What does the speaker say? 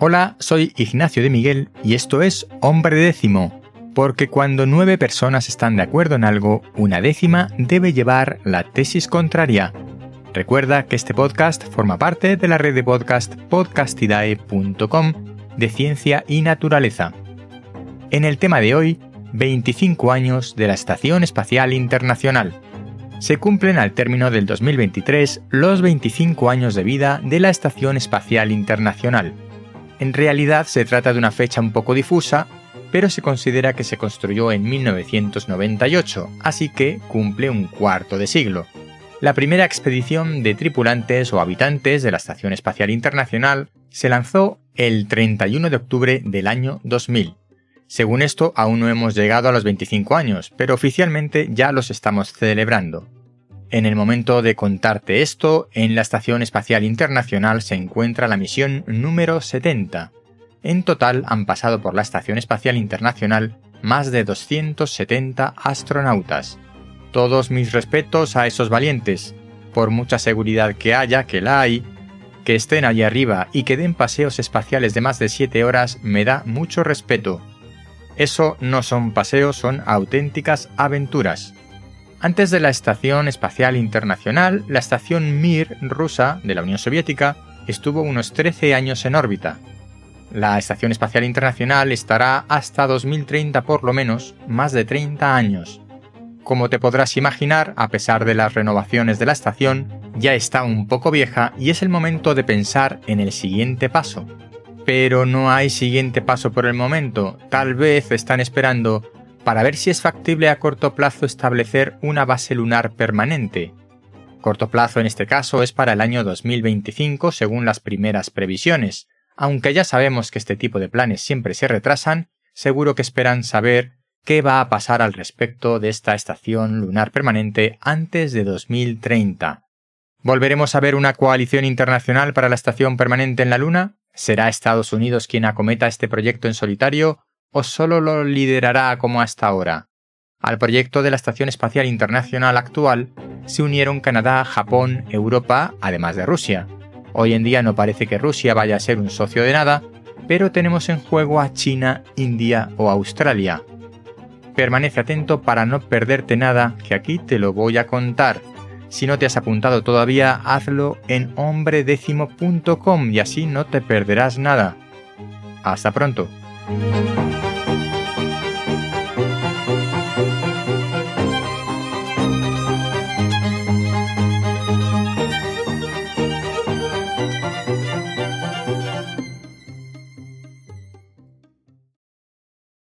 Hola, soy Ignacio de Miguel y esto es Hombre Décimo, porque cuando nueve personas están de acuerdo en algo, una décima debe llevar la tesis contraria. Recuerda que este podcast forma parte de la red de podcast podcastidae.com de ciencia y naturaleza. En el tema de hoy, 25 años de la Estación Espacial Internacional. Se cumplen al término del 2023 los 25 años de vida de la Estación Espacial Internacional en realidad se trata de una fecha un poco difusa, pero se considera que se construyó en 1998, así que cumple un cuarto de siglo. La primera expedición de tripulantes o habitantes de la Estación Espacial Internacional se lanzó el 31 de octubre del año 2000. Según esto, aún no hemos llegado a los 25 años, pero oficialmente ya los estamos celebrando. En el momento de contarte esto, en la Estación Espacial Internacional se encuentra la misión número 70. En total han pasado por la Estación Espacial Internacional más de 270 astronautas. Todos mis respetos a esos valientes, por mucha seguridad que haya, que la hay, que estén allí arriba y que den paseos espaciales de más de 7 horas me da mucho respeto. Eso no son paseos, son auténticas aventuras. Antes de la Estación Espacial Internacional, la estación Mir rusa de la Unión Soviética estuvo unos 13 años en órbita. La Estación Espacial Internacional estará hasta 2030 por lo menos, más de 30 años. Como te podrás imaginar, a pesar de las renovaciones de la estación, ya está un poco vieja y es el momento de pensar en el siguiente paso. Pero no hay siguiente paso por el momento, tal vez están esperando para ver si es factible a corto plazo establecer una base lunar permanente. Corto plazo en este caso es para el año 2025 según las primeras previsiones. Aunque ya sabemos que este tipo de planes siempre se retrasan, seguro que esperan saber qué va a pasar al respecto de esta estación lunar permanente antes de 2030. ¿Volveremos a ver una coalición internacional para la estación permanente en la Luna? ¿Será Estados Unidos quien acometa este proyecto en solitario o solo lo liderará como hasta ahora? Al proyecto de la Estación Espacial Internacional actual se unieron Canadá, Japón, Europa, además de Rusia. Hoy en día no parece que Rusia vaya a ser un socio de nada, pero tenemos en juego a China, India o Australia. Permanece atento para no perderte nada, que aquí te lo voy a contar. Si no te has apuntado todavía, hazlo en hombredécimo.com y así no te perderás nada. Hasta pronto.